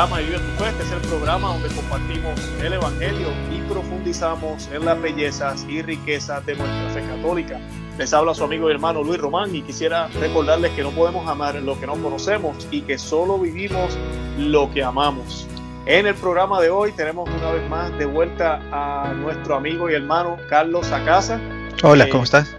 Ama y Vive tu Fe. Este es el programa donde compartimos el Evangelio y profundizamos en las bellezas y riquezas de nuestra fe católica. Les habla su amigo y hermano Luis Román y quisiera recordarles que no podemos amar lo que no conocemos y que solo vivimos lo que amamos. En el programa de hoy tenemos una vez más de vuelta a nuestro amigo y hermano Carlos Acasa. Hola, ¿cómo estás?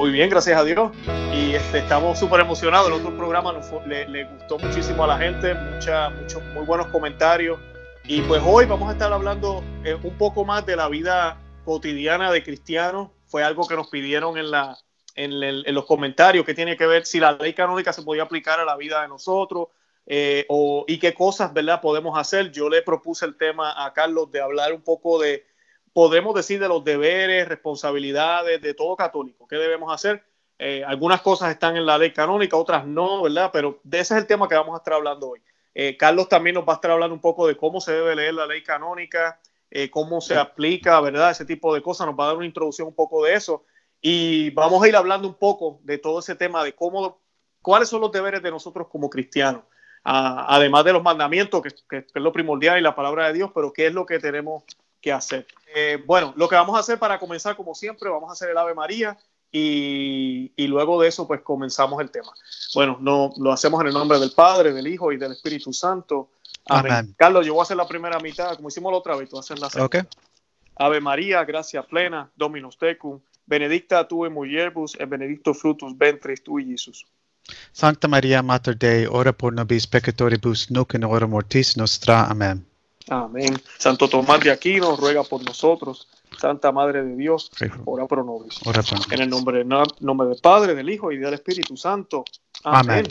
Muy bien, gracias a Dios. Y este, estamos súper emocionados. El otro programa le, gustó muchísimo a la gente, mucha, muchos muy buenos comentarios. Y pues hoy vamos a estar hablando eh, un poco más de la vida cotidiana de cristianos. Fue algo que nos pidieron en, la, en, los comentarios, que tiene que ver si la ley canónica se podía aplicar a la vida de nosotros eh, o, y qué cosas ¿verdad? podemos hacer. Yo le propuse el tema a Carlos de hablar un poco de podemos decir de los deberes, responsabilidades de todo católico, qué debemos hacer. Eh, algunas cosas están en la ley canónica, otras no, ¿verdad? Pero de ese es el tema que vamos a estar hablando hoy. Eh, Carlos también nos va a estar hablando un poco de cómo se debe leer la ley canónica, eh, cómo se aplica, ¿verdad? Ese tipo de cosas. Nos va a dar una introducción un poco de eso. Y vamos a ir hablando un poco de todo ese tema de cómo, cuáles son los deberes de nosotros como cristianos. Ah, además de los mandamientos, que, que, es lo primordial y la palabra de Dios, pero qué es lo que tenemos que hacer. Eh, bueno, lo que vamos a hacer para comenzar, como siempre, vamos a hacer el Ave María y, luego de eso, pues comenzamos el tema. Bueno, no, lo hacemos en el nombre del Padre, del Hijo y del Espíritu Santo. Amén. Carlos, yo voy a hacer la primera mitad, como hicimos la otra vez, tú hacer la segunda. Ave María, gracia plena, Dominus tecum, benedicta tu in mulieribus et benedictus frutus ventris tui, Jesús. Santa María, Mater Dei, ora por nobis peccatoribus, nunc in hora mortis nostra. Amén. Amén. Santo Tomás de Aquino ruega por nosotros. Santa Madre de Dios, ora pro nobis. En el nombre, nombre del Padre, del Hijo y del Espíritu Santo. Amén.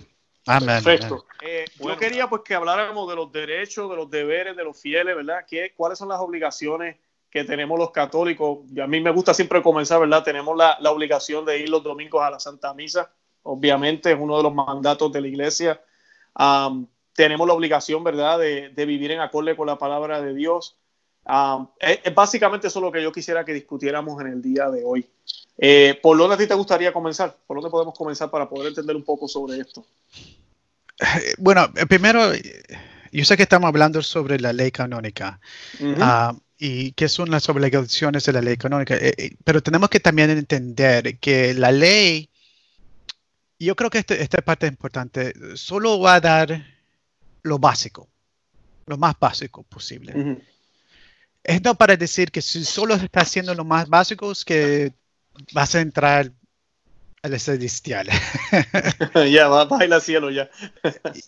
Amén. Perfecto. Eh, yo quería pues que habláramos de los derechos, de los deberes de los fieles, ¿verdad? ¿Qué, ¿Cuáles son las obligaciones que tenemos los católicos? Y a mí me gusta siempre comenzar, ¿verdad? Tenemos la, la obligación de ir los domingos a la Santa Misa. Obviamente es uno de los mandatos de la iglesia tenemos la obligación, ¿verdad?, de, vivir en acorde con la palabra de Dios. Ah, es, básicamente eso lo que yo quisiera que discutiéramos en el día de hoy. Eh, ¿Por dónde a ti te gustaría comenzar? ¿Por dónde podemos comenzar para poder entender un poco sobre esto? Eh, bueno, eh, primero, yo sé que estamos hablando sobre la ley canónica ah, y qué son las obligaciones de la ley canónica, pero tenemos que también entender que la ley, yo creo que este, esta parte es importante, solo va a dar lo básico, lo más básico posible. Es no para decir que si solo estás haciendo lo más básico es que vas a entrar al celestial. ya, va, a cielo ya.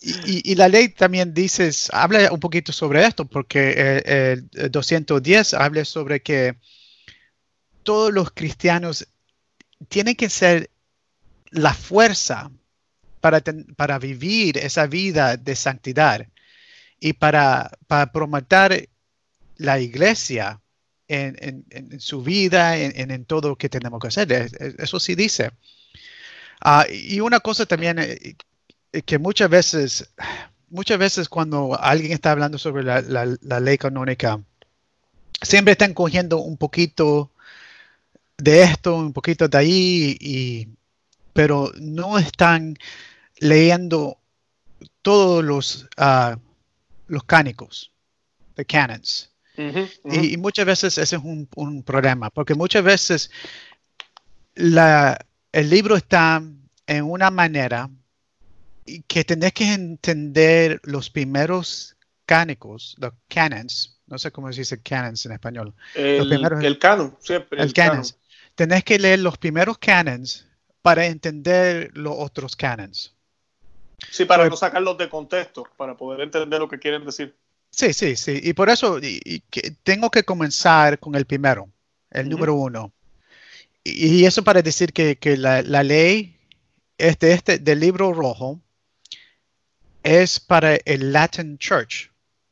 y, la ley también dice, habla un poquito sobre esto, porque el, 210 habla sobre que todos los cristianos tienen que ser la fuerza para, vivir esa vida de santidad y para, para promover la iglesia en, su vida, en, en, todo lo que tenemos que hacer. Eso sí dice. Ah, y una cosa también eh, que muchas veces, muchas veces cuando alguien está hablando sobre la, ley canónica, siempre están cogiendo un poquito de esto, un poquito de ahí, y, pero no están leyendo todos los, uh, los cánicos, the canons. Y, muchas veces ese es un, problema, porque muchas veces la, el libro está en una manera que tenés que entender los primeros cánicos, los canons, no sé cómo se dice canons en español. El, el canon, siempre. El, canons. Tenés que leer los primeros canons para entender los otros canons. Sí, para no sacarlos de contexto, para poder entender lo que quieren decir. Sí, sí, sí. Y por eso tengo que comenzar con el primero, el número uno. Y, eso para decir que, la, ley este, este, del libro rojo es para el Latin Church,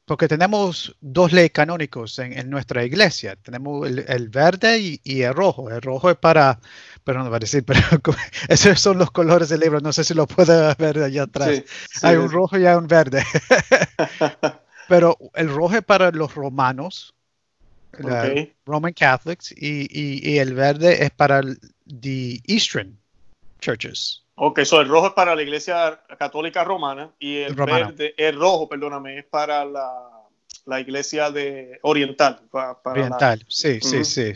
porque tenemos dos leyes canónicos en, nuestra iglesia. Tenemos el, verde y, el rojo. El rojo es para, pero no va a decir, pero esos son los colores del libro. No sé si lo puede ver allá atrás. hay un rojo y hay un verde. pero el rojo es para los romanos, Roman Catholics, y, el verde es para the Eastern churches. Ok, so el rojo es para la Iglesia Católica Romana y el verde, el rojo, perdóname, es para la, Iglesia de Oriental. oriental, sí, sí, sí.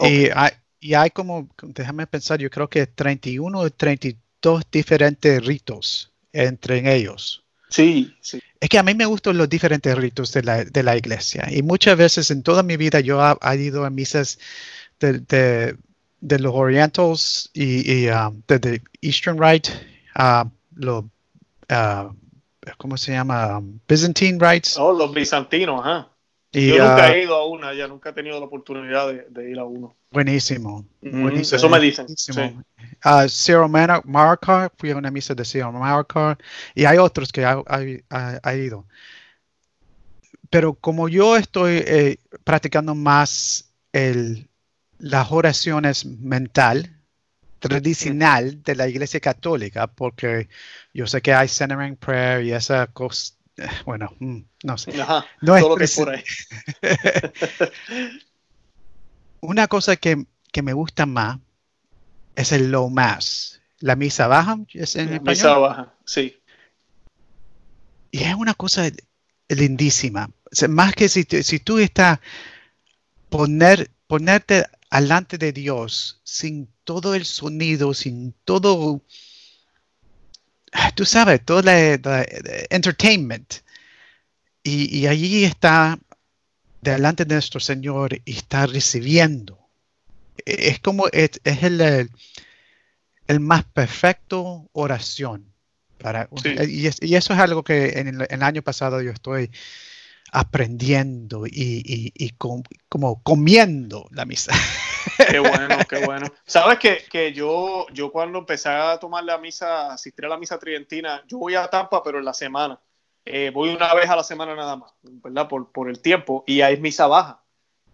Y, hay, y hay como, déjame pensar, yo creo que 31 o 32 diferentes ritos entre ellos. Sí, sí. Es que a mí me gustan los diferentes ritos de la, de la iglesia y muchas veces en toda mi vida yo he, ido a misas de, de, los Orientals y, um, de, Eastern Rite, uh, los, uh, ¿cómo se llama? Um, Byzantine Rites. Oh, los bizantinos, ajá. yo nunca uh, he ido a una, ya nunca he tenido la oportunidad de, ir a uno. Buenísimo. buenísimo eso me dicen. Uh, Cyril Marcar, fui a una misa de Cyril Marcar y hay otros que ha, ido. Pero como yo estoy eh, practicando más el, las oraciones mental, tradicional de la Iglesia Católica, porque yo sé que hay centering prayer y esa cosa, eh, bueno, mm, no sé. no es por ahí. Una cosa que, que me gusta más es el low mass. La misa baja, ¿es en español? Misa baja, sí. Y es una cosa lindísima. más que si, si tú estás poner, ponerte alante de Dios sin todo el sonido, sin todo, tú sabes, todo el entertainment. Y, y allí está delante de nuestro Señor y está recibiendo es como es, el, el, más perfecto oración. Para, y, eso es algo que en el, año pasado yo estoy aprendiendo y, como comiendo la misa. Qué bueno, qué bueno. Sabes que, que, yo, yo cuando empecé a tomar la misa, asistir a la misa tridentina, yo voy a Tampa, pero en la semana. Eh, voy una vez a la semana nada más, ¿verdad? Por, por el tiempo. Y ahí es misa baja.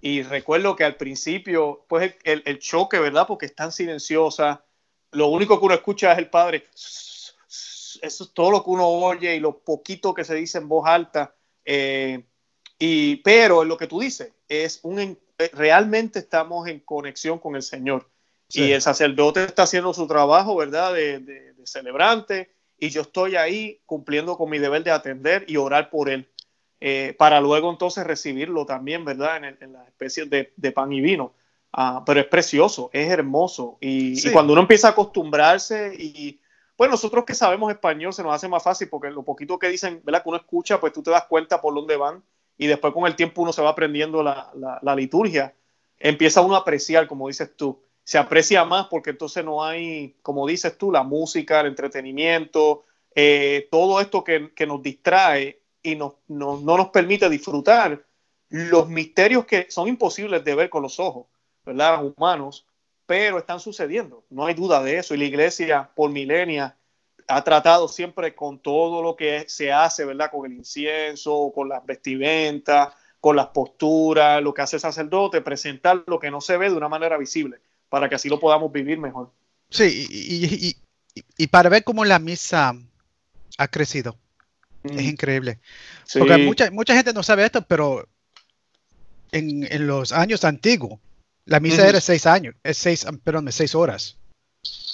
Y recuerdo que al principio, pues el, el, choque, ¿verdad? Porque es tan silenciosa. Lo único que uno escucha es el padre. Eso es todo lo que uno oye y lo poquito que se dice en voz alta. Eh, y, pero lo que tú dices es un realmente estamos en conexión con el Señor. Y el sacerdote está haciendo su trabajo, ¿verdad? De, de, de, celebrante. Y yo estoy ahí cumpliendo con mi deber de atender y orar por él. Eh, para luego entonces recibirlo también, ¿verdad? En, las especies de, pan y vino. Ah, pero es precioso, es hermoso. Y, cuando uno empieza a acostumbrarse y, pues nosotros que sabemos español se nos hace más fácil porque lo poquito que dicen, ¿verdad? Que uno escucha, pues tú te das cuenta por dónde van y después con el tiempo uno se va aprendiendo la, la, liturgia. Empieza uno a apreciar, como dices tú. Se aprecia más porque entonces no hay, como dices tú, la música, el entretenimiento, eh, todo esto que, que nos distrae y no, no, nos permite disfrutar los misterios que son imposibles de ver con los ojos, ¿verdad? Humanos, pero están sucediendo, no hay duda de eso. Y la iglesia por milenias ha tratado siempre con todo lo que se hace, ¿verdad? Con el incienso, con las vestimentas, con las posturas, lo que hace el sacerdote, presentar lo que no se ve de una manera visible, para que así lo podamos vivir mejor. Sí, y, y para ver cómo la misa ha crecido es mm. increíble. Porque mucha, mucha gente no sabe esto, pero en, en los años antiguos, la misa era seis años, es seis, perdón, seis horas.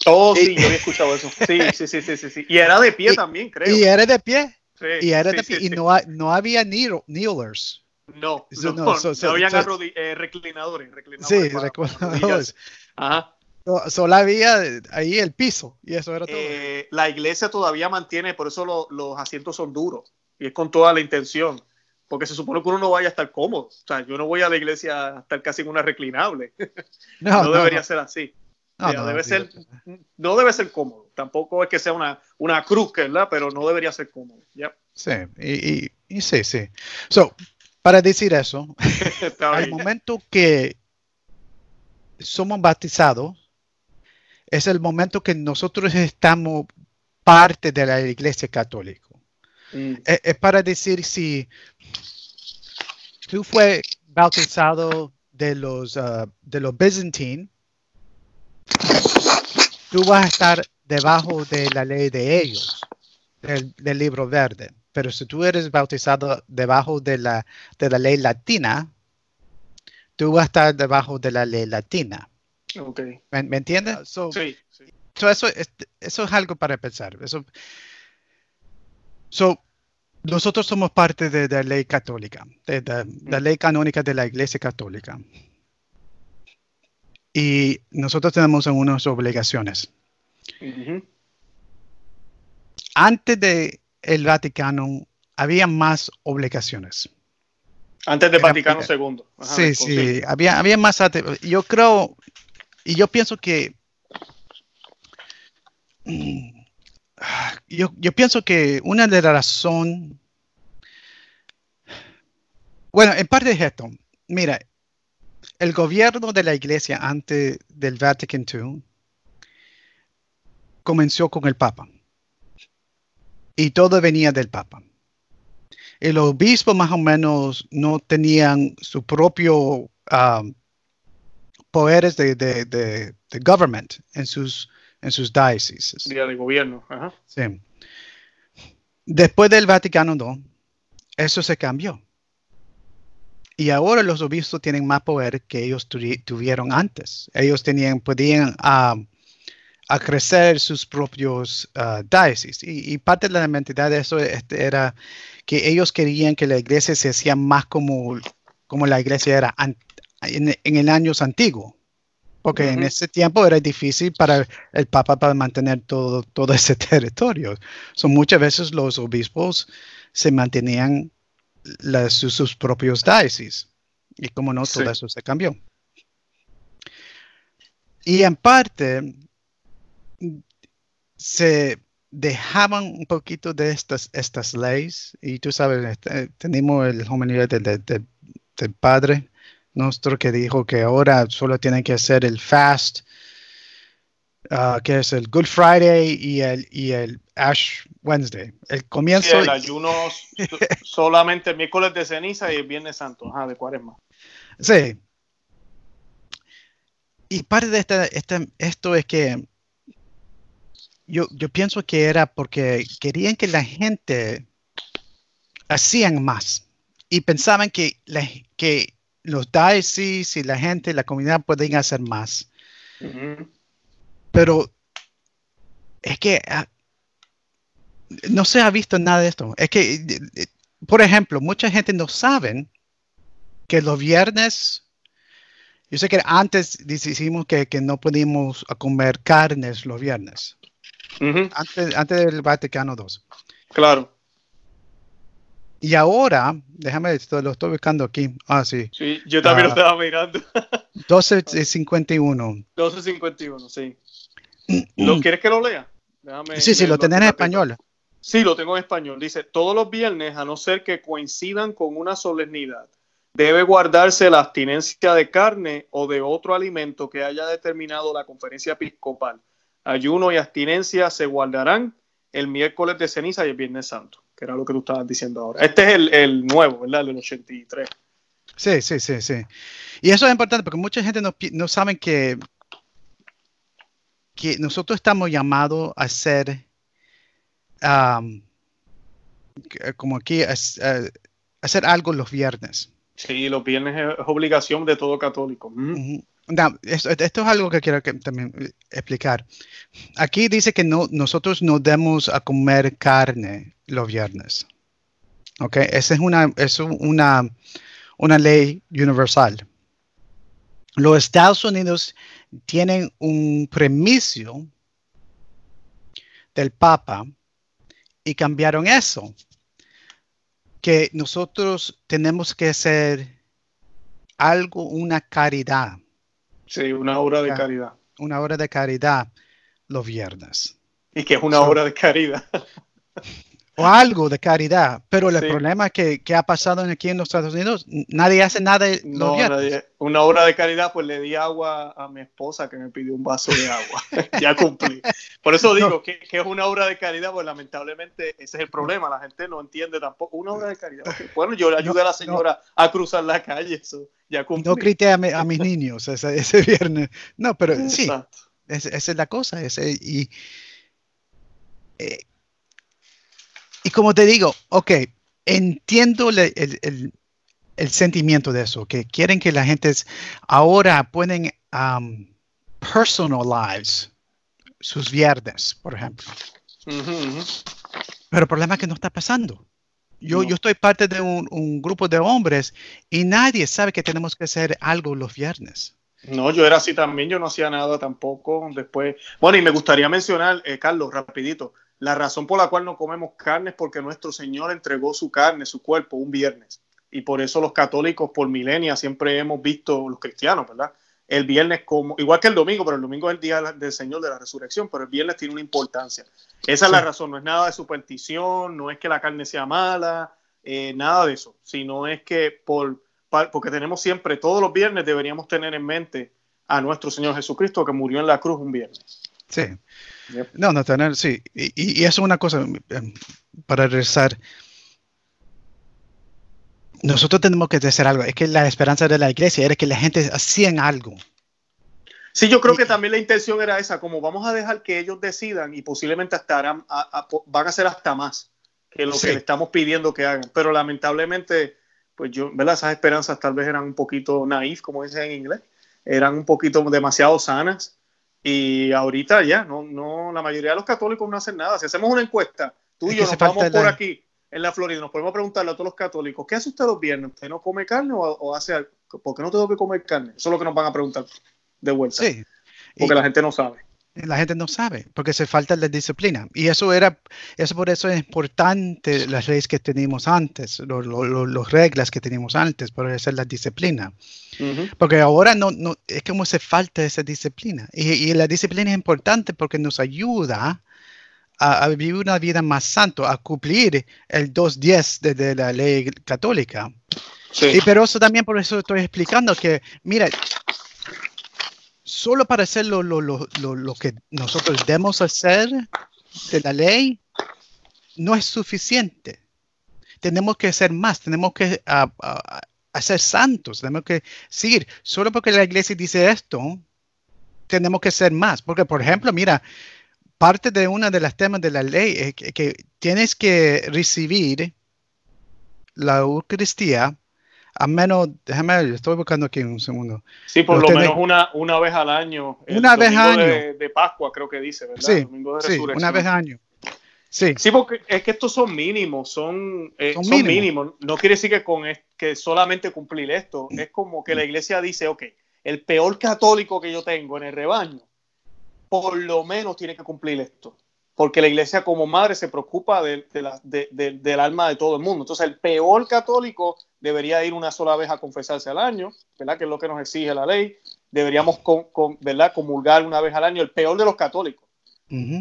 Oh, sí, yo había escuchado eso. Sí, sí, sí, sí, sí, Y era de pie también, creo. Y era de pie. y era de pie. y no, no había kneelers. No, no, no, no, habían eh, reclinadores, reclinadores. Sí, reclinadores. Ajá. Solo había ahí el piso y eso era todo. Eh, la iglesia todavía mantiene, por eso los asientos son duros y es con toda la intención, porque se supone que uno no vaya a estar cómodo. O sea, yo no voy a la iglesia a estar casi en una reclinable. No, debería ser así. No, debe ser, no debe ser cómodo. Tampoco es que sea una, una cruz, ¿verdad? Pero no debería ser cómodo. Sí, y, y, sí, sí. So, para decir eso, al momento que somos bautizados, es el momento que nosotros estamos parte de la Iglesia Católica. Mm. Es, para decir si tú fue bautizado de los uh, de los Byzantine, tú vas a estar debajo de la ley de ellos, del, libro verde. Pero si tú eres bautizado debajo de la, de la ley latina, tú vas a estar debajo de la ley latina. Okay. ¿Me, entiendes? sí, eso, es, eso es algo para pensar. Eso, so, nosotros somos parte de, la ley católica, de, la ley canónica de la Iglesia Católica. Y nosotros tenemos algunas obligaciones. Antes del el Vaticano había más obligaciones. Antes del Vaticano II. sí, sí, había, había más. Yo creo, y yo pienso que mm, yo, yo, pienso que una de las razones, bueno, en parte de esto, mira, el gobierno de la iglesia antes del Vatican II comenzó con el Papa y todo venía del Papa. El obispo más o menos no tenían su propio um, poderes de, de, de, government en sus, en sus diócesis. De gobierno. Sí. Después del Vaticano II, eso se cambió. Y ahora los obispos tienen más poder que ellos tuvieron antes. Ellos tenían, podían a crecer sus propios uh, diócesis. Y, parte de la mentalidad de eso este, era que ellos querían que la iglesia se hacía más como, como la iglesia era en, el años antiguo. Porque en ese tiempo era difícil para el Papa para mantener todo, todo ese territorio. Son muchas veces los obispos se mantenían sus, propios diócesis. Y como no, todo eso se cambió. Y en parte, se dejaban un poquito de estas, estas leyes y tú sabes, este, tenemos el hombre del Padre nuestro que dijo que ahora solo tienen que hacer el fast, uh, que es el Good Friday y el, y el Ash Wednesday. El comienzo. Sí, el ayuno solamente el miércoles de ceniza y el viernes santo, de cuaresma. Sí. Y parte de esta, esto es que yo, pienso que era porque querían que la gente hacían más y pensaban que, que los diócesis y la gente, la comunidad podían hacer más. Pero es que ah, no se ha visto nada de esto. Es que, por ejemplo, mucha gente no sabe que los viernes, yo sé que antes decimos que, que no podíamos comer carnes los viernes antes, del Vaticano II. Claro. Y ahora, déjame, lo estoy buscando aquí. Ah, sí. Sí, yo también lo ah. estaba mirando. 1251. 1251, sí. ¿Lo quieres que lo lea? sí, sí, lo tenés en español. Sí, lo tengo en español. Dice, todos los viernes, a no ser que coincidan con una solemnidad, debe guardarse la abstinencia de carne o de otro alimento que haya determinado la conferencia episcopal ayuno y abstinencia se guardarán el miércoles de ceniza y el viernes santo, que era lo que tú estabas diciendo ahora. Este es el, nuevo, ¿verdad? El del 83. Sí, sí, sí, sí. Y eso es importante porque mucha gente no, no sabe que, que nosotros estamos llamados a ser, como aquí, a, hacer algo los viernes. Sí, los viernes es obligación de todo católico esto, es algo que quiero también eh, explicar. Aquí dice que no, nosotros no debemos a comer carne los viernes. ¿Ok? Esa es una, es una, una ley universal. Los Estados Unidos tienen un premicio del Papa y cambiaron eso. Que nosotros tenemos que hacer algo, una caridad Sí, una obra de caridad. Una obra de caridad los viernes. Y que es una obra de caridad. o algo de caridad, pero el problema que, que, ha pasado aquí en los Estados Unidos, nadie hace nada no, viernes. Una obra de caridad, pues le di agua a mi esposa que me pidió un vaso de agua. ya cumplí. Por eso digo que, que, es una obra de caridad, pues lamentablemente ese es el problema, la gente no entiende tampoco. Una obra de caridad. Bueno, yo le ayudé a la señora a cruzar la calle, eso. No grité a, mis niños ese, viernes. No, pero sí, esa es la cosa. Ese, y, eh, y como te digo, ok, entiendo el, sentimiento de eso, que quieren que la gente ahora pueden um, personalize sus viernes, por ejemplo. Pero el problema es que no está pasando. Yo, yo estoy parte de un, un, grupo de hombres y nadie sabe que tenemos que hacer algo los viernes. No, yo era así también, yo no hacía nada tampoco después. Bueno, y me gustaría mencionar, eh, Carlos, rapidito, la razón por la cual no comemos carne es porque nuestro Señor entregó su carne, su cuerpo, un viernes. Y por eso los católicos por milenias siempre hemos visto, los cristianos, ¿verdad? El viernes como, igual que el domingo, pero el domingo es el día del Señor de la resurrección, pero el viernes tiene una importancia. Esa es la razón, no es nada de superstición, no es que la carne sea mala, eh, nada de eso, sino es que por porque tenemos siempre, todos los viernes deberíamos tener en mente a nuestro Señor Jesucristo que murió en la cruz un viernes. Sí. No, no, tener, sí. Y, y, eso es una cosa, em, para regresar. Nosotros tenemos que hacer algo. Es que la esperanza de la iglesia era que la gente hacían algo. Sí, yo creo que también la intención era esa, como vamos a dejar que ellos decidan y posiblemente hasta harán, van a hacer hasta más que lo que le estamos pidiendo que hagan. Pero lamentablemente pues yo, ¿verdad? Esas esperanzas tal vez eran un poquito naif, como dicen en inglés, eran un poquito demasiado sanas y ahorita ya, no, no, la mayoría de los católicos no hacen nada. Si hacemos una encuesta, tú y yo nos vamos por aquí en la Florida, nos podemos preguntarle a todos los católicos, ¿qué hace usted los viernes? ¿Usted no come carne o, hace algo? ¿Por qué no tengo que comer carne? Eso es lo que nos van a preguntar de vuelta. Sí. Porque la gente no sabe la gente no sabe porque se falta la disciplina. Y eso era eso por eso es importante las leyes que teníamos antes las reglas que teníamos antes por eso es la disciplina. Porque ahora no, no es como se falta esa disciplina. Y, la disciplina es importante porque nos ayuda a, vivir una vida más santo a cumplir el 2.10 de, de la ley católica. Y pero eso también por eso estoy explicando que mira solo para hacer lo, que nosotros debemos hacer de la ley, no es suficiente. Tenemos que hacer más, tenemos que hacer santos, tenemos que seguir. Solo porque la iglesia dice esto, tenemos que ser más. Porque, por ejemplo, mira, parte de una de las temas de la ley es que tienes que recibir la Eucaristía a menos, déjame, estoy buscando aquí un segundo. Sí, por lo menos una, una vez al año. Una vez al año. De, Pascua, creo que dice, ¿verdad? Sí, domingo de sí una vez al año. Sí. sí, porque es que estos son mínimos, son, eh, son, mínimos. No quiere decir que, con que solamente cumplir esto. Es como que la iglesia dice, ok, el peor católico que yo tengo en el rebaño, por lo menos tiene que cumplir esto porque la iglesia como madre se preocupa de, del alma de todo el mundo. Entonces, el peor católico debería ir una sola vez a confesarse al año, ¿verdad? Que es lo que nos exige la ley. Deberíamos, con, ¿verdad? Comulgar una vez al año, el peor de los católicos.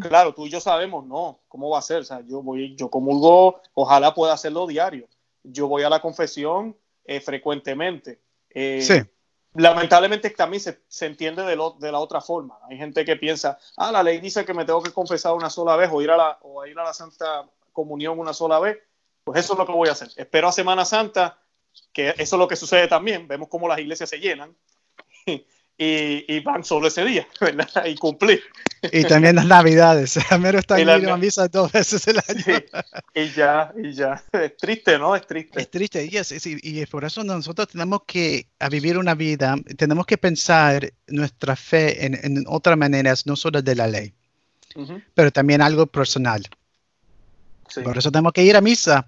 Claro, tú y yo sabemos, no, ¿cómo va a ser? O sea, yo voy, yo comulgo, ojalá pueda hacerlo diario. Yo voy a la confesión eh, frecuentemente. Eh, sí lamentablemente también se, se entiende de, lo, de, la otra forma. Hay gente que piensa, ah, la ley dice que me tengo que confesar una sola vez o ir a la, o ir a la Santa Comunión una sola vez. Pues eso es lo que voy a hacer. Espero a Semana Santa, que eso es lo que sucede también. Vemos cómo las iglesias se llenan y, van solo ese día, ¿verdad? Y cumplir. Y también las navidades. Amero está en la misa dos veces el año. y ya, y ya. Es triste, ¿no? Es triste. Es triste, y, es, y, por eso nosotros tenemos que vivir una vida, tenemos que pensar nuestra fe en, en otras maneras, no solo de la ley, pero también algo personal. Por eso tenemos que ir a misa,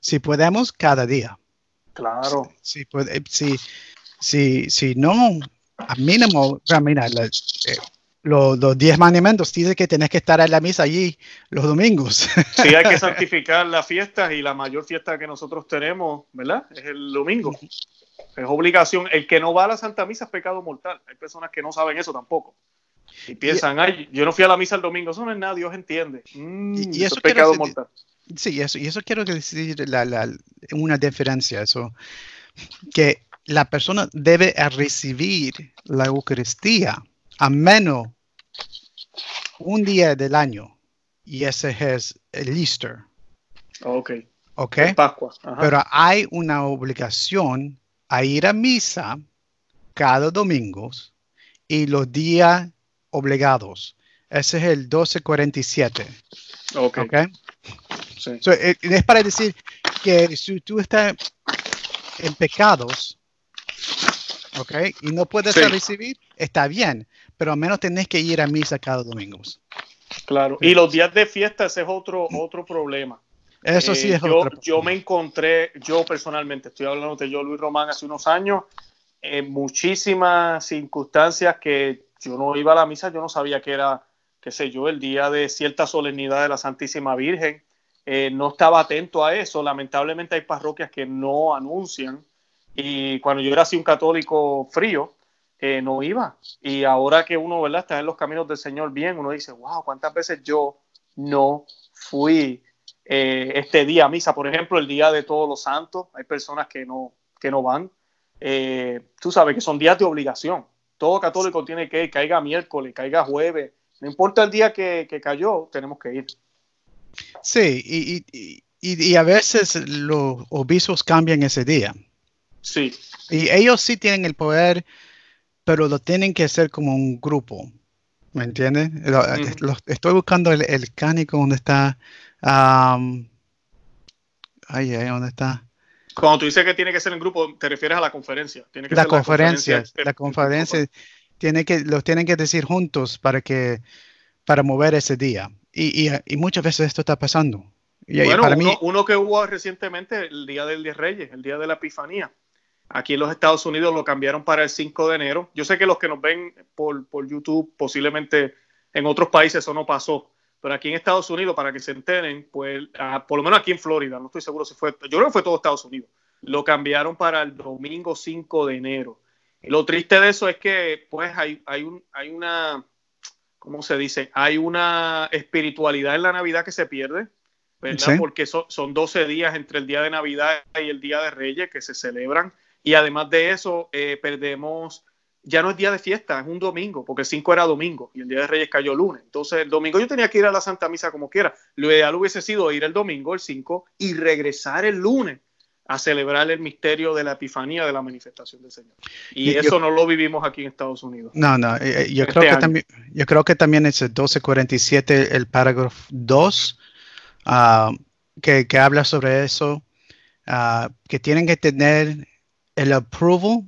si podemos, cada día. Claro. Si, si, si, si no, a mínimo, o sea, mira, eh, los, diez mandamientos dice que tienes que estar en la misa allí los domingos. Sí, hay que santificar las fiestas y la mayor fiesta que nosotros tenemos, ¿verdad? Es el domingo. Es obligación. El que no va a la Santa Misa es pecado mortal. Hay personas que no saben eso tampoco. Y piensan, ay, yo no fui a la misa el domingo, eso no es nada, Dios entiende. Mm, y, eso, es pecado mortal. Sí, eso, y eso quiero decir la, la, una diferencia, eso, que la persona debe recibir la Eucaristía a menos un día del año. Y ese es el Easter. Ok. Ok. Pascua. Pero hay una obligación a ir a misa cada domingo y los días obligados. Ese es el 1247. Ok. okay? Sí. Eh, es para decir que si tú estás en pecados, ¿ok? Y no puedes recibir, está bien, pero al menos tenés que ir a misa cada domingo. Claro, y los días de fiesta ese es otro, otro problema. Eso sí Eh, es yo, otro yo me encontré, yo personalmente, estoy hablando de yo, Luis Román, hace unos años, en muchísimas circunstancias que yo no iba a la misa, yo no sabía que era, qué sé yo, el día de cierta solemnidad de la Santísima Virgen. Eh, no estaba atento a eso. Lamentablemente hay parroquias que no anuncian. Y cuando yo era así un católico frío, eh, no iba. Y ahora que uno, ¿verdad? Está en los caminos del Señor bien, uno dice, wow, ¿cuántas veces yo no fui eh, este día a misa? Por ejemplo, el día de todos los santos, hay personas que no, que no van. Eh, tú sabes que son días de obligación. Todo católico tiene que ir, caiga miércoles, caiga jueves, no importa el día que, que cayó, tenemos que ir. Sí, y, y- y- y a veces los obispos cambian ese día. Sí, Y ellos sí tienen el poder, pero lo tienen que hacer como un grupo. ¿Me entiendes? Estoy buscando el, el cánico donde está. am, ay, ay, ¿dónde está? cuando tú dices que tiene que ser en grupo, te refieres a la conferencia. Tiene que La ser conferencia. La conferencia tiene que, los tienen que decir juntos para que para mover ese día. Y, y- y muchas veces esto está pasando. Y, Bueno, para uno, mí, uno que hubo recientemente, el Día del Diez Reyes, el Día de la Epifanía. Aquí en los Estados Unidos lo cambiaron para el 5 de enero. Yo sé que los que nos ven por, por YouTube, posiblemente en otros países eso no pasó, pero aquí en Estados Unidos, para que se enteren, pues ah, por lo menos aquí en Florida, no estoy seguro si fue, yo creo que fue todo Estados Unidos, lo cambiaron para el domingo 5 de enero. Y lo triste de eso es que pues hay, hay, un, hay una, ¿cómo se dice? Hay una espiritualidad en la Navidad que se pierde, ¿verdad? Sí. Porque so- son 12 días entre el día de Navidad y el día de Reyes que se celebran. Y además de eso, eh, perdemos, ya no es día de fiesta, es un domingo, porque el 5 era domingo y el día de Reyes cayó lunes. Entonces, el domingo yo tenía que ir a la Santa Misa como quiera. Lo ideal hubiese sido ir el domingo, el 5, y regresar el lunes a celebrar el misterio de la Epifanía de la manifestación del Señor. Y yo- eso no lo vivimos aquí en Estados Unidos. no, no, eh, eh, yo, Este creo que también, yo creo que también es el 1247, el parágrafo 2, ah, que, que habla sobre eso, ah, que tienen que tener el approval,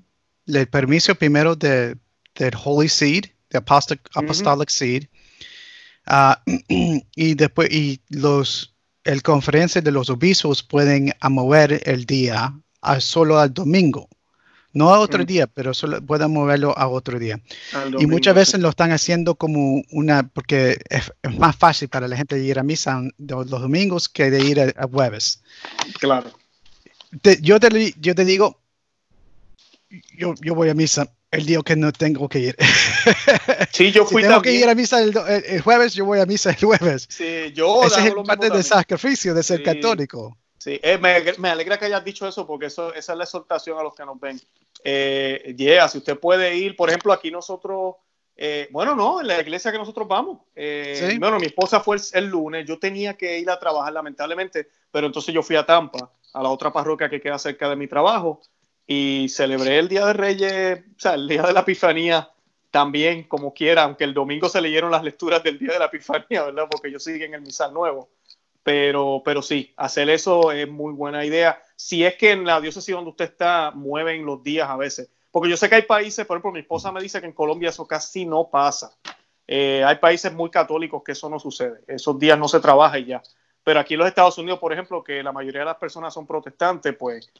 el permiso primero de, del Holy Seed, de Apostolic. Apostolic Seed, ah, y después y los, el conferencia de los obispos pueden mover el día a solo al domingo. No a otro Mm. día, pero solo pueden moverlo a otro día. Al Y domingo, muchas sí. veces lo están haciendo como una, porque es, es más fácil para la gente ir a misa de los domingos que de ir a, a jueves. Claro. Te- yo, te, yo te digo, yo, yo voy a misa el día que no tengo que ir. Sí, yo si fui tengo también. que ir a misa el, el- el jueves, yo voy a misa el jueves. Sí, yo Ese es el parte del sacrificio de ser Sí. católico. Sí, eh, me, me alegra que hayas dicho eso porque eso, esa es la exhortación a los que nos ven. Eh, yeah, si usted puede ir, por ejemplo, aquí nosotros, eh, bueno, no, en la iglesia que nosotros vamos. eh, Sí. Bueno, mi esposa fue el, el lunes, yo tenía que ir a trabajar lamentablemente, pero entonces yo fui a Tampa, a la otra parroquia que queda cerca de mi trabajo, y celebré el Día de Reyes, o sea, el Día de la Epifanía también, como quiera, aunque el domingo se leyeron las lecturas del Día de la Epifanía, ¿verdad? Porque yo sigo en el misal nuevo pero, pero sí, hacer eso es muy buena idea. Si es que en la diócesis donde usted está mueven los días a veces, porque yo sé que hay países, por ejemplo, mi esposa me dice que en Colombia eso casi no pasa. Eh, hay países muy católicos que eso no sucede, esos días no se trabaja y ya. Pero aquí en los Estados Unidos, por ejemplo, que la mayoría de las personas son protestantes, pues,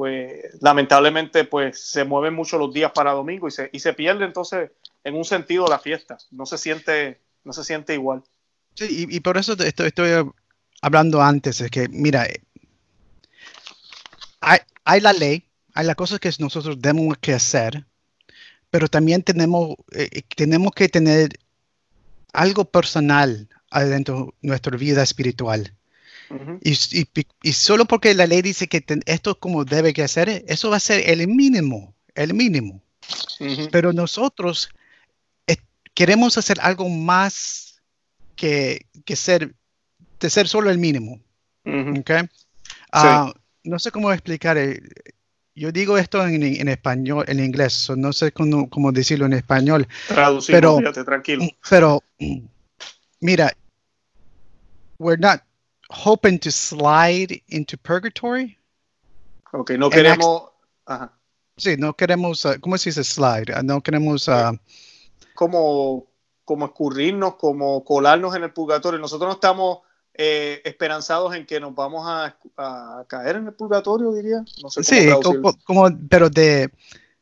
pues lamentablemente pues se mueven mucho los días para domingo y se, y se pierde entonces en un sentido la fiesta. No se siente, no se siente igual. Sí, y, por eso estoy, estoy hablando antes, es que, mira, eh, hay, hay la ley, hay las cosas que nosotros tenemos que hacer, pero también tenemos, eh, eh, tenemos que tener algo personal adentro de nuestra vida espiritual. Ujú. Y, y- y solo porque la ley dice que ten- esto es como debe que hacer, eso va a ser el mínimo, el mínimo. Ujú. Pero nosotros eh, queremos hacer algo más que, que ser, de ser solo el mínimo. Ujú. ¿ok? Ah, no sé cómo explicar. eh, Yo digo esto en, en español, en inglés, so no sé cómo, cómo decirlo en español, Traducimos, Pero- fíjate, tranquilo. pero mira, we're not hoping to slide into purgatory. Ok, no en queremos. Ajá. Sí, no queremos, uh, ¿cómo se dice slide? Uh, no queremos... Uh, como, como escurrirnos, como colarnos en el purgatorio. Nosotros no estamos eh, esperanzados en que nos vamos a, a, caer en el purgatorio, diría. No sé sí, como, como, pero de,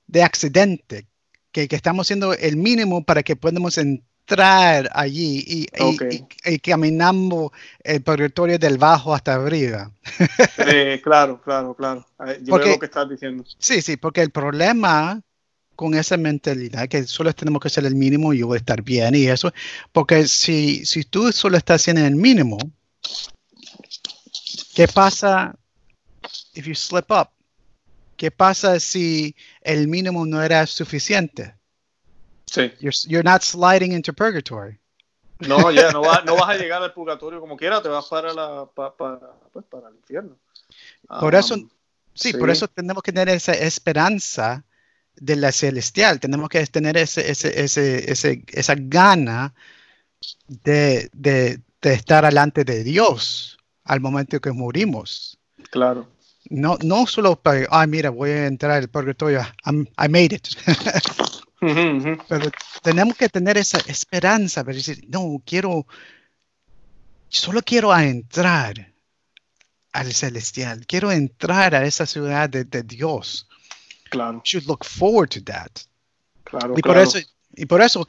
de accidente, que, que, estamos haciendo el mínimo para que podamos entrar allí y, okay. y, y, caminando el purgatorio del bajo hasta arriba. Eh, claro, claro, claro. Yo porque, veo lo que estás diciendo. Sí, sí, porque el problema con esa mentalidad que solo tenemos que hacer el mínimo y yo voy a estar bien y eso, porque si, si tú solo estás haciendo el mínimo, ¿qué pasa if you slip up? ¿Qué pasa si el mínimo no era suficiente? Sí. You're, you're not sliding into purgatory. No, ya, yeah, no, va, no, vas a llegar al purgatorio como quiera, te vas para, la, pa, pa, pues para el infierno. Por um, eso, sí, sí, por eso tenemos que tener esa esperanza de la celestial. Tenemos que tener ese, ese, ese, ese esa gana de, de, de, estar delante de Dios al momento que morimos. Claro. No, no solo para, ah, mira, voy a entrar al purgatorio, I'm, I made it. uh -huh, uh -huh. Pero tenemos que tener esa esperanza, para decir, no, quiero, solo quiero entrar al celestial, quiero entrar a esa ciudad de, de Dios. Claro. should look forward to that. Claro, y, claro. Por eso, y por eso,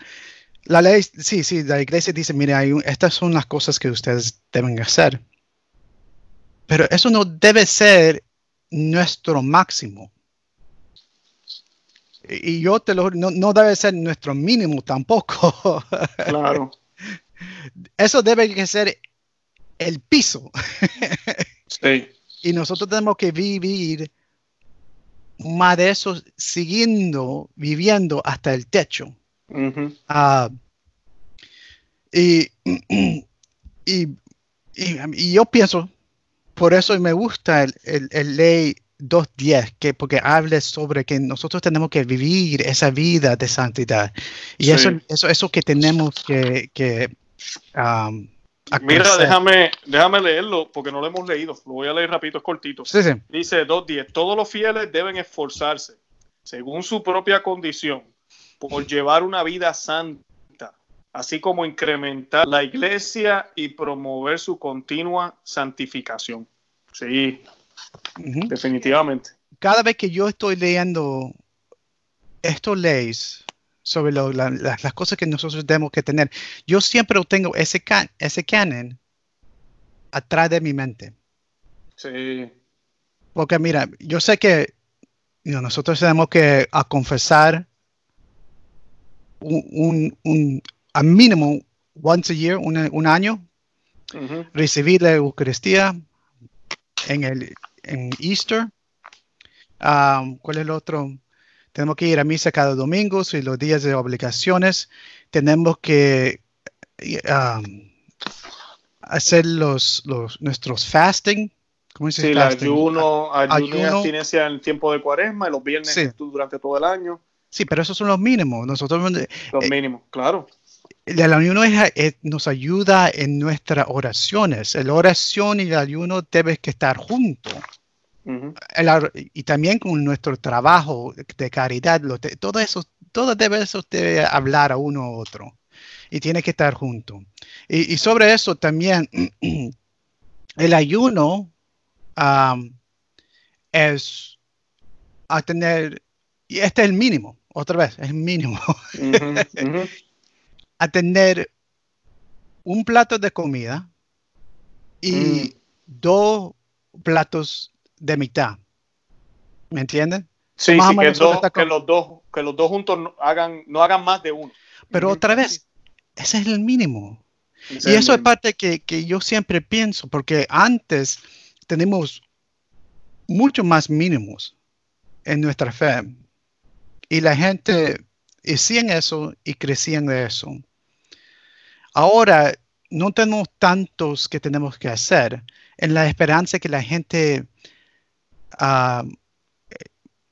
la ley, sí, sí, la iglesia dice, mire, hay un, estas son las cosas que ustedes deben hacer. Pero eso no debe ser nuestro máximo. Y, yo te lo no, no debe ser nuestro mínimo tampoco. Claro. Eso debe ser el piso. Sí. Y nosotros tenemos que vivir más de eso siguiendo, viviendo hasta el techo. Uh -huh. uh, y, y, y, y, yo pienso, por eso me gusta el, el, el ley 2.10, que porque habla sobre que nosotros tenemos que vivir esa vida de santidad. Y sí. eso, eso, eso que tenemos que... que um, Mira, déjame, déjame leerlo porque no lo hemos leído. Lo voy a leer rapidito, es cortito. Sí, sí. Dice 2.10. Todos los fieles deben esforzarse, según su propia condición, por llevar una vida santa, así como incrementar la iglesia y promover su continua santificación. Sí, uh -huh. definitivamente. Cada vez que yo estoy leyendo estos leyes, sobre lo, la, la, las cosas que nosotros tenemos que tener. Yo siempre tengo ese, can, ese canon atrás de mi mente. Sí. Porque mira, yo sé que you know, nosotros tenemos que a confesar un, un, un, a mínimo once a year, un, un año, uh -huh. recibir la Eucaristía en el en Easter. Um, ¿Cuál es el otro? tenemos que ir a misa cada domingo y los días de obligaciones tenemos que um, hacer los, los, nuestros fasting. ¿Cómo se dice? Sí, fasting? ayuno, ayuno, ayuno, y abstinencia en el tiempo de cuaresma y los viernes sí. durante todo el año. Sí, pero esos son los mínimos. Nosotros, los eh, mínimos, claro. El ayuno es, es, nos ayuda en nuestras oraciones. La oración y el ayuno deben que estar juntos. Uh -huh. el, y también con nuestro trabajo de caridad, lo todo eso, todo debe eso debe hablar a uno u otro y tiene que estar junto. Y, y sobre eso también, el ayuno um, es a tener, y este es el mínimo, otra vez, es el mínimo, uh -huh, uh -huh. A tener un plato de comida y mm. dos platos de mitad. ¿Me entienden? Sí, sí que, do, que, los dos, que los dos juntos no hagan, no hagan más de uno. Pero otra vez, ese es el mínimo. Ese y eso es parte que, que, yo siempre pienso, porque antes tenemos mucho más mínimos en nuestra fe. Y la gente hacían eso y crecían de eso. Ahora no tenemos tantos que tenemos que hacer en la esperanza que la gente uh,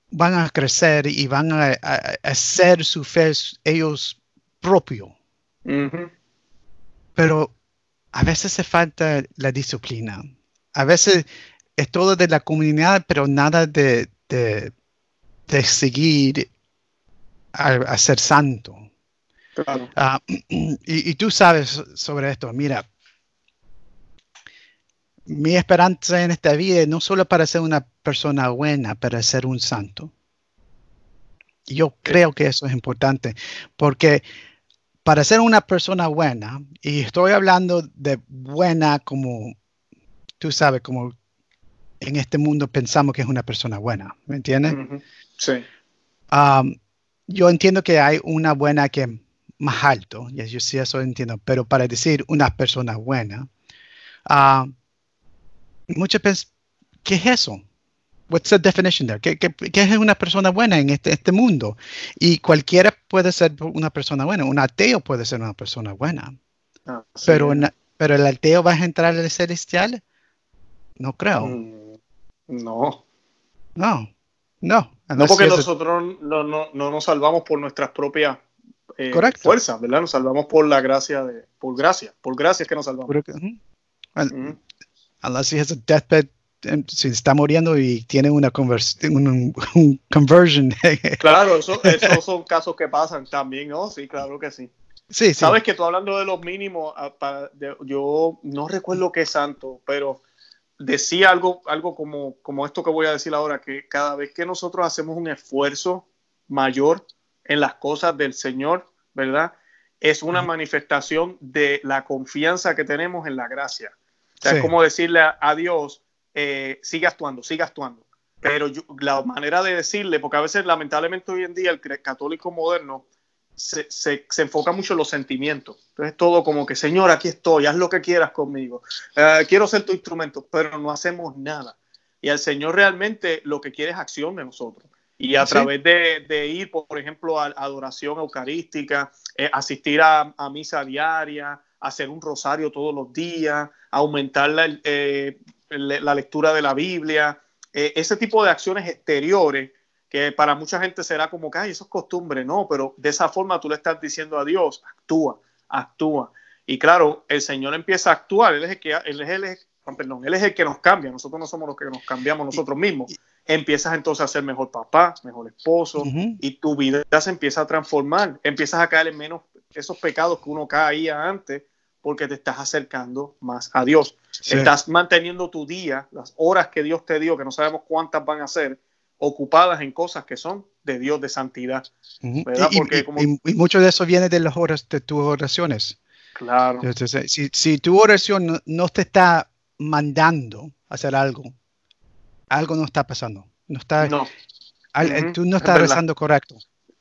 van a crecer y van a, a, a hacer su fe ellos propio. Uh -huh. Pero a veces se falta la disciplina. A veces es todo de la comunidad, pero nada de, de, de seguir a, ser santo. Ah, y, tú sabes sobre esto, mira, mi esperanza en esta vida no solo para ser una persona buena, para ser un santo. Yo creo que eso es importante, porque para ser una persona buena, y estoy hablando de buena como, tú sabes, como en este mundo pensamos que es una persona buena, ¿me entiendes? Sí. Um, yo entiendo que hay una buena que más alto, y yo sí eso entiendo, pero para decir una persona buena, uh, muchas veces, ¿qué es eso? What's the definition there? ¿Qué, es una persona buena en este, este, mundo? Y cualquiera puede ser una persona buena. Un ateo puede ser una persona buena. Ah, pero, pero el ateo va a entrar al celestial? No creo. Mm, no. No. No. No porque nosotros no, no, no, nos salvamos por nuestras propias eh, fuerzas, ¿verdad? Nos salvamos por la gracia de, por gracia, por gracia es que nos salvamos. Unless he has a deathbed em, si está muriendo y tiene una un, un, conversion. claro, esos son casos que pasan también, ¿no? Sí, claro que sí. Sí, Sabes que tú hablando de los mínimos, ah, yo no recuerdo qué santo, pero decía algo, algo como, como esto que voy a decir ahora, que cada vez que nosotros hacemos un esfuerzo mayor en las cosas del Señor, ¿verdad? Es una manifestación de la confianza que tenemos en la gracia. O es como decirle a, Dios, eh, sigue actuando, sigue actuando. Pero la manera de decirle, porque a veces lamentablemente hoy en día el católico moderno se, se, enfoca mucho en los sentimientos. Entonces todo como que, Señor, aquí estoy, haz lo que quieras conmigo. Eh, quiero ser tu instrumento, pero no hacemos nada. Y el Señor realmente lo que quiere es acción de nosotros. Y a través de, ir, por ejemplo, a, adoración eucarística, eh, asistir a, misa diaria, hacer un rosario todos los días, aumentar la, eh, la lectura de la Biblia, ese tipo de acciones exteriores que para mucha gente será como que, ay, eso es costumbre, no, pero de esa forma tú le estás diciendo a Dios, actúa, actúa. Y claro, el Señor empieza a actuar, Él es el que, él es el, perdón, él es el que nos cambia, nosotros no somos los que nos cambiamos nosotros mismos. Empiezas entonces a ser mejor papá, mejor esposo, y tu vida se empieza a transformar, empiezas a caer en menos esos pecados que uno caía antes, porque te estás acercando más a Dios. Estás manteniendo tu día, las horas que Dios te dio, que no sabemos cuántas van a ser, ocupadas en cosas que son de Dios de santidad. y, mucho de eso viene de las horas de tus oraciones. Claro. si, tu oración no, te está mandando a hacer algo, algo no está pasando. No está, no. Tú no estás rezando correcto.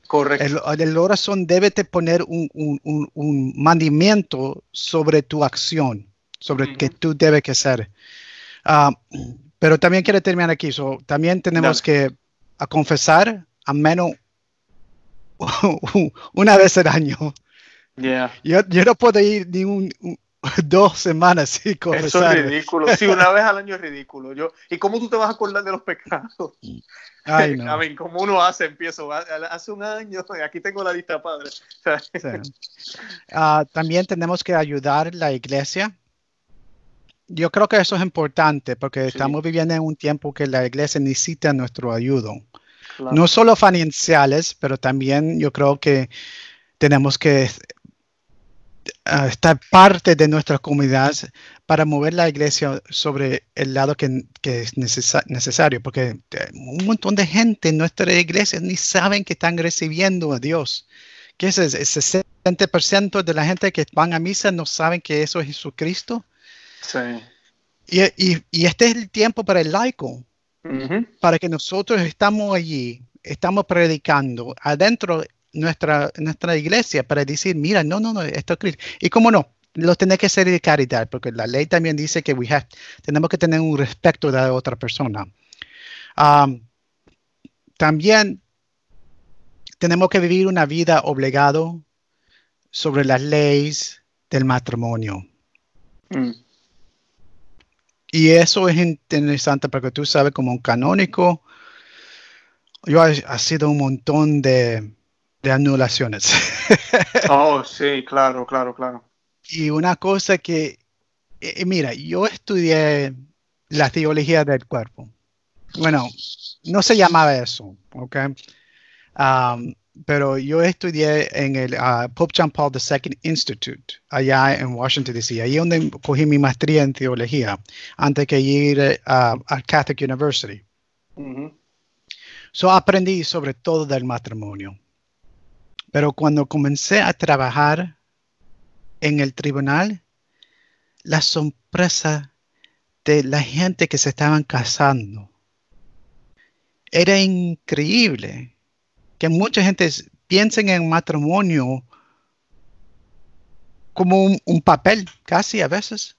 Correcto. El, oración debe te poner un, un, mandamiento sobre tu acción, sobre uh que tú debes que hacer. Ah, pero también quiero terminar aquí. también tenemos que confesar a menos una vez al año. Yo, no puedo ir ni un, dos semanas confesar. Eso es ridículo. Sí, una vez al año es ridículo. Yo, ¿Y cómo tú te vas a acordar de los pecados? Ay, no. A como uno hace, empiezo, hace un año, aquí tengo la lista padre. Ah, también tenemos que ayudar la iglesia yo creo que eso es importante porque estamos viviendo en un tiempo que la iglesia necesita nuestro ayuda. No solo financiales, pero también yo creo que tenemos que ah, estar parte de nuestra comunidad para mover la iglesia sobre el lado que, es necesario, porque eh, un montón de gente en nuestra iglesia ni saben que están recibiendo a Dios. ¿Qué es? El 60% de la gente que van a misa no saben que eso es Jesucristo. Y, este es el tiempo para el laico, para que nosotros estamos allí, estamos predicando adentro nuestra nuestra iglesia para decir, mira, no, no, no, esto es Cristo. Y cómo no, lo tiene que ser de caridad, porque la ley también dice que we tenemos que tener un respeto de la otra persona. también tenemos que vivir una vida obligado sobre las leyes del matrimonio. Mm. Y eso es interesante porque tú sabes, como un canónico, yo ha, sido un montón de, anulaciones. oh, sí, claro, claro, claro. Y una cosa que, eh, mira, yo estudié la teología del cuerpo. bueno, no se llamaba eso, ¿ok? Um, pero yo estudié en el uh, Pope John Paul II Institute, allá en Washington, D.C., ahí donde cogí mi maestría en teología, antes que ir uh, al Catholic University. So aprendí sobre todo del matrimonio. Pero cuando comencé a trabajar en el tribunal, la sorpresa de la gente que se estaban casando era increíble que mucha gente piensa en matrimonio como un, papel, casi a veces.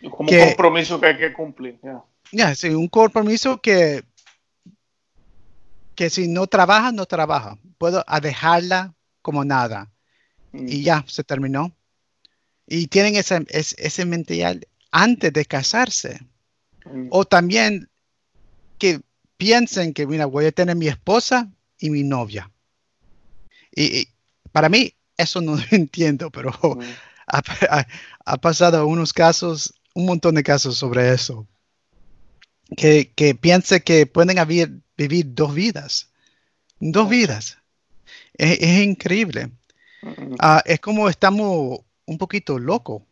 Como un compromiso que hay que cumplir. Ya, sí, un compromiso que, que si no trabaja, no trabaja. Puedo dejarla como nada. Y mm. ya, se terminó. Y tienen ese, ese, mental antes de casarse. Mm. O también que piensen que, mira, voy a tener mi esposa y mi novia. Y, para mí, eso no lo entiendo, pero mm. ha, pasado unos casos, un montón de casos sobre eso. Que, que piense que pueden vivir dos vidas. Dos vidas. Es, increíble. Ah, es como estamos un poquito locos.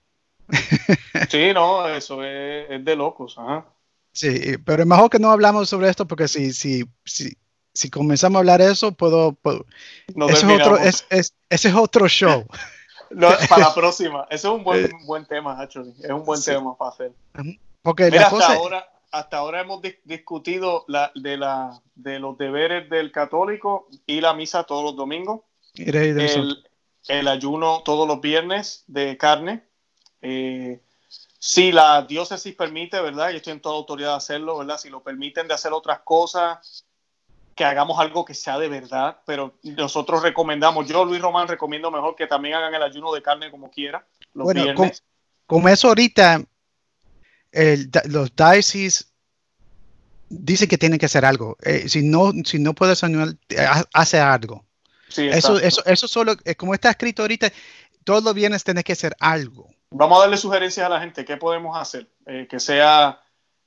sí, no, eso es, de locos. Sí, pero es mejor que no hablamos sobre esto porque si, si, si, si comenzamos a hablar de eso, puedo... ese, es otro, es, ese es otro show. para la próxima. Ese es un buen, eh, buen tema, actually. Es un buen tema para hacer. Porque Mira, hasta, ahora, hasta ahora hemos discutido la, de, la, de los deberes del católico y la misa todos los domingos. El, el, ayuno todos los viernes de carne. Eh, si la diócesis permite, ¿verdad? Y estoy en toda autoridad de hacerlo, ¿verdad? Si lo permiten de hacer otras cosas, que hagamos algo que sea de verdad, pero nosotros recomendamos, yo Luis Román recomiendo mejor que también hagan el ayuno de carne como quiera. Los bueno, viernes. como eso ahorita, los diócesis dicen que tienen que hacer algo. Eh, si no, si no puedes ayunar, hace algo. Sí, eso, eso, eso solo, eh, como está escrito ahorita, todos los viernes tienes que hacer algo. Vamos a darle sugerencias a la gente, ¿qué podemos hacer? Eh, que sea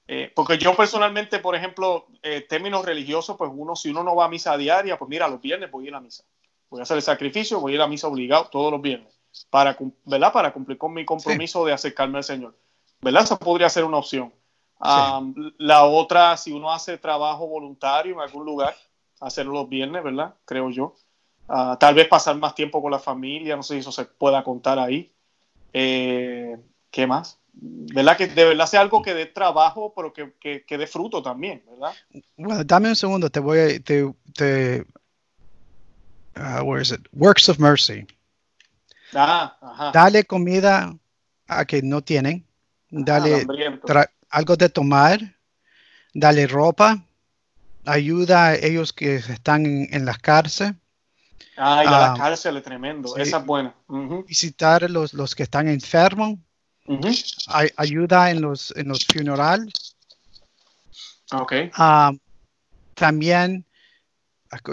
eh, porque yo personalmente, por ejemplo, términos religiosos, pues uno, si uno no va a misa diaria, pues mira, los viernes voy a ir a misa. Voy a hacer el sacrificio, voy a ir a misa obligado todos los viernes, para, ¿verdad? Para cumplir con mi compromiso de acercarme al Señor. ¿Verdad? Esa podría ser una opción. la otra, si uno hace trabajo voluntario en algún lugar, hacerlo los viernes, ¿verdad? Creo yo. Ah, tal vez pasar más tiempo con la familia, no sé si eso se pueda contar ahí. Eh, ¿Qué más? ¿verdad? Que de verdad sea algo que dé trabajo, pero que, que, dé fruto también, ¿verdad? Bueno, dame un segundo, te voy a... Te, te, uh, where is it? Works of Mercy. Ah, ajá. Dale comida a que no tienen. Dale algo de tomar. Dale ropa. Ayuda a ellos que están en, las cárceles. Ah, y la ah, cárcel es tremendo. Esa es buena. Visitar los, los que están enfermos ayuda en los, en los funerales. Ok. Ah, también,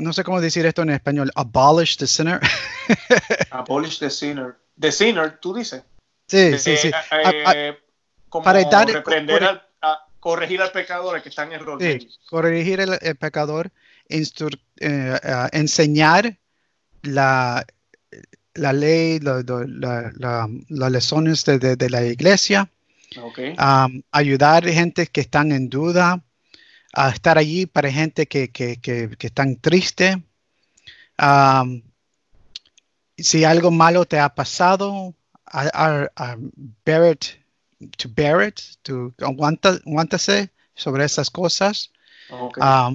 no sé cómo decir esto en español, abolish the sinner. abolish the sinner. The sinner, tú dices. Sí, sí, sí. Eh, para dar, reprender al, corregir al pecador que está en error. Sí, corregir el, pecador, eh, enseñar la, la ley, las lecciones de, la iglesia, ayudar a gente que están en duda, a estar allí para gente que, que, están triste. si algo malo te ha pasado, a, bear it, to bear it, to aguanta, aguántase sobre esas cosas.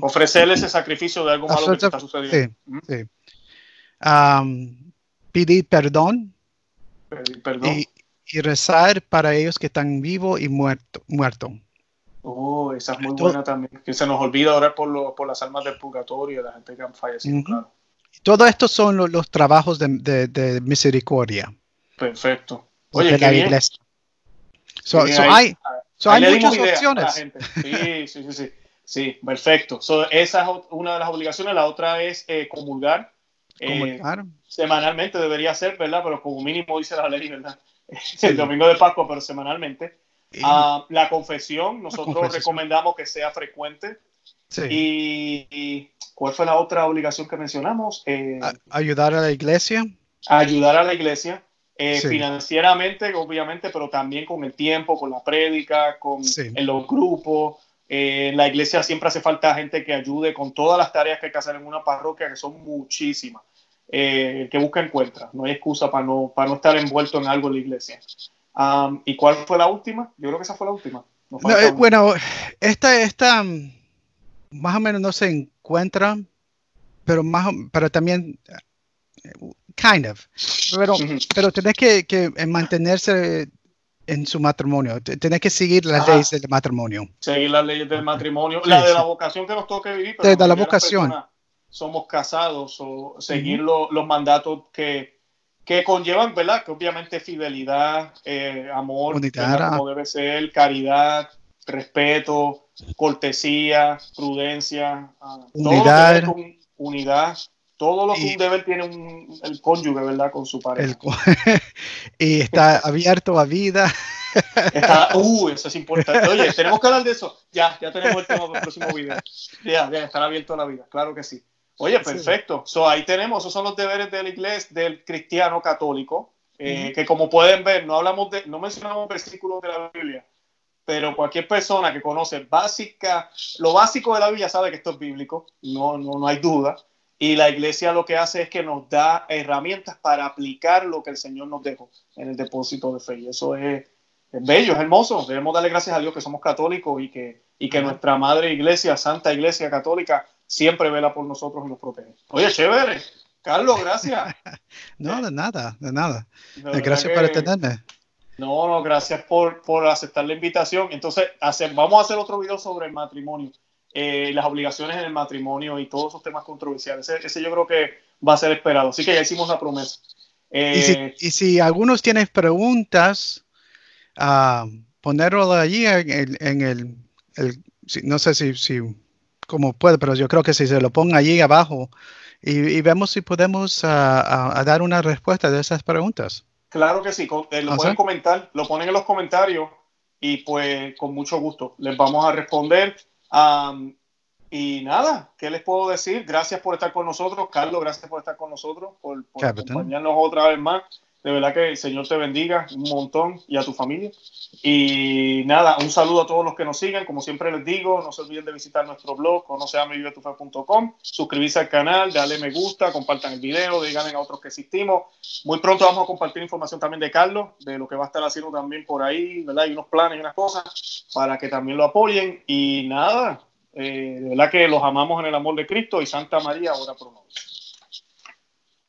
Ofrecerle ese sacrificio de algo malo que está sucediendo. Sí, pedir perdón, Y, rezar para ellos que están vivos y muertos. Muerto. Oh, esa es muy buena también. Que se nos olvida orar por, por las almas del purgatorio de la gente que han fallecido, claro. Todo esto son los, trabajos de, de, misericordia. Perfecto. Oye, la iglesia. Hay, hay muchas opciones. Sí, sí, sí, sí. Sí, perfecto. esa es una de las obligaciones. La otra es eh, comulgar. Eh, semanalmente debería ser, ¿verdad? Pero como mínimo dice la ley, ¿verdad? El domingo de Pascua, pero semanalmente. Ah, la confesión, nosotros recomendamos que sea frecuente. Y, cuál fue la otra obligación que mencionamos? Eh, ayudar a la iglesia. Ayudar a la iglesia. Eh, financieramente, obviamente, pero también con el tiempo, con la prédica, con en los grupos. Eh, en la iglesia siempre hace falta gente que ayude con todas las tareas que hay que hacer en una parroquia, que son muchísimas. el que busca encuentra. No hay excusa para no, para no estar envuelto en algo en la iglesia. ¿Y cuál fue la última? Yo creo que esa fue la última. bueno, esta, esta más o menos no se encuentra, pero, más, pero también, kind of, pero, pero tenés que, que, mantenerse en su matrimonio, tenés que seguir las leyes del matrimonio. Seguir las leyes del matrimonio, la de la vocación que nos toca vivir. Pero de la vocación. Somos casados o seguir los mandatos que, que conllevan, ¿verdad? Que obviamente fidelidad, eh, amor, como debe ser, caridad, respeto, cortesía, prudencia, ah, unidad. Todo unidad. Que un deber tiene un, el cónyuge, ¿verdad? Con su pareja. y está abierto a vida. Está, uh, eso es importante. Oye, tenemos que hablar de eso. Ya, ya tenemos el tema del próximo video. Ya, ya, estar abierto a la vida, claro que sí. Oye, perfecto. So, ahí tenemos, esos son los deberes del inglés del cristiano católico, eh, que como pueden ver, no hablamos de, no mencionamos versículos de la Biblia, pero cualquier persona que conoce básica, lo básico de la Biblia sabe que esto es bíblico, no, no, no hay duda. Y la iglesia lo que hace es que nos da herramientas para aplicar lo que el Señor nos dejó en el depósito de fe. Y eso es, bello, es hermoso. Debemos darle gracias a Dios que somos católicos y que, y que nuestra madre iglesia, Santa Iglesia Católica, siempre vela por nosotros y nos protege. Oye, chévere. Carlos, gracias. no, de nada, de nada. gracias por atenderme. No, no, gracias por, por aceptar la invitación. Entonces, hacer, vamos a hacer otro video sobre el matrimonio, eh, las obligaciones en el matrimonio y todos esos temas controversiales. Ese, yo creo que va a ser esperado. Así que ya hicimos la promesa. y, si, eh, algunos tienen preguntas, uh, ponerlo allí en, el, no sé si, si como puede, pero yo creo que si se lo ponga allí abajo y, vemos si podemos ah, dar una respuesta de esas preguntas. Claro que sí, eh, lo ¿Ah, pueden comentar, lo ponen en los comentarios y pues con mucho gusto les vamos a responder. Y nada, ¿qué les puedo decir? Gracias por estar con nosotros, Carlos, gracias por estar con nosotros, por, por acompañarnos otra vez más. De verdad que el Señor te bendiga un montón y a tu familia. Y nada, un saludo a todos los que nos siguen. Como siempre les digo, no se olviden de visitar nuestro blog, conoceamevivetufe.com, suscribirse al canal, darle me gusta, compartan el video, díganle a otros que existimos. Muy pronto vamos a compartir información también de Carlos, de lo que va a estar haciendo también por ahí, ¿verdad? Y unos planes y unas cosas para que también lo apoyen. Y nada, eh, de verdad que los amamos en el amor de Cristo y Santa María, ahora por nosotros.